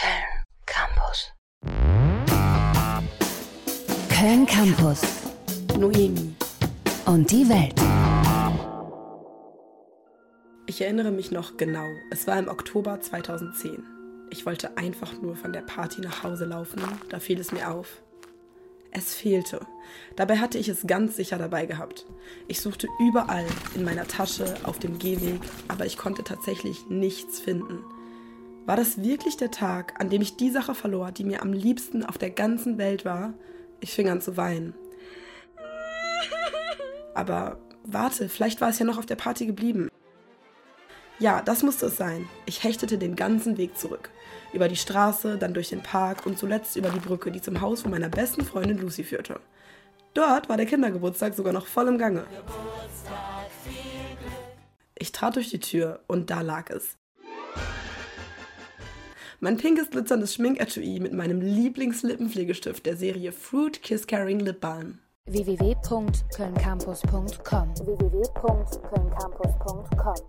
Köln Campus. Köln Campus. Noemi. Und die Welt. Ich erinnere mich noch genau. Es war im Oktober 2010. Ich wollte einfach nur von der Party nach Hause laufen. Da fiel es mir auf. Es fehlte. Dabei hatte ich es ganz sicher dabei gehabt. Ich suchte überall, in meiner Tasche, auf dem Gehweg, aber ich konnte tatsächlich nichts finden. War das wirklich der Tag, an dem ich die Sache verlor, die mir am liebsten auf der ganzen Welt war? Ich fing an zu weinen. Aber warte, vielleicht war es ja noch auf der Party geblieben. Ja, das musste es sein. Ich hechtete den ganzen Weg zurück. Über die Straße, dann durch den Park und zuletzt über die Brücke, die zum Haus von meiner besten Freundin Lucy führte. Dort war der Kindergeburtstag sogar noch voll im Gange. Ich trat durch die Tür und da lag es. Mein pinkes glitzerndes Schminketui mit meinem Lieblingslippenpflegestift der Serie Fruit Kiss Carrying Lip Balm. www.kölncampus.com www.kölncampus.com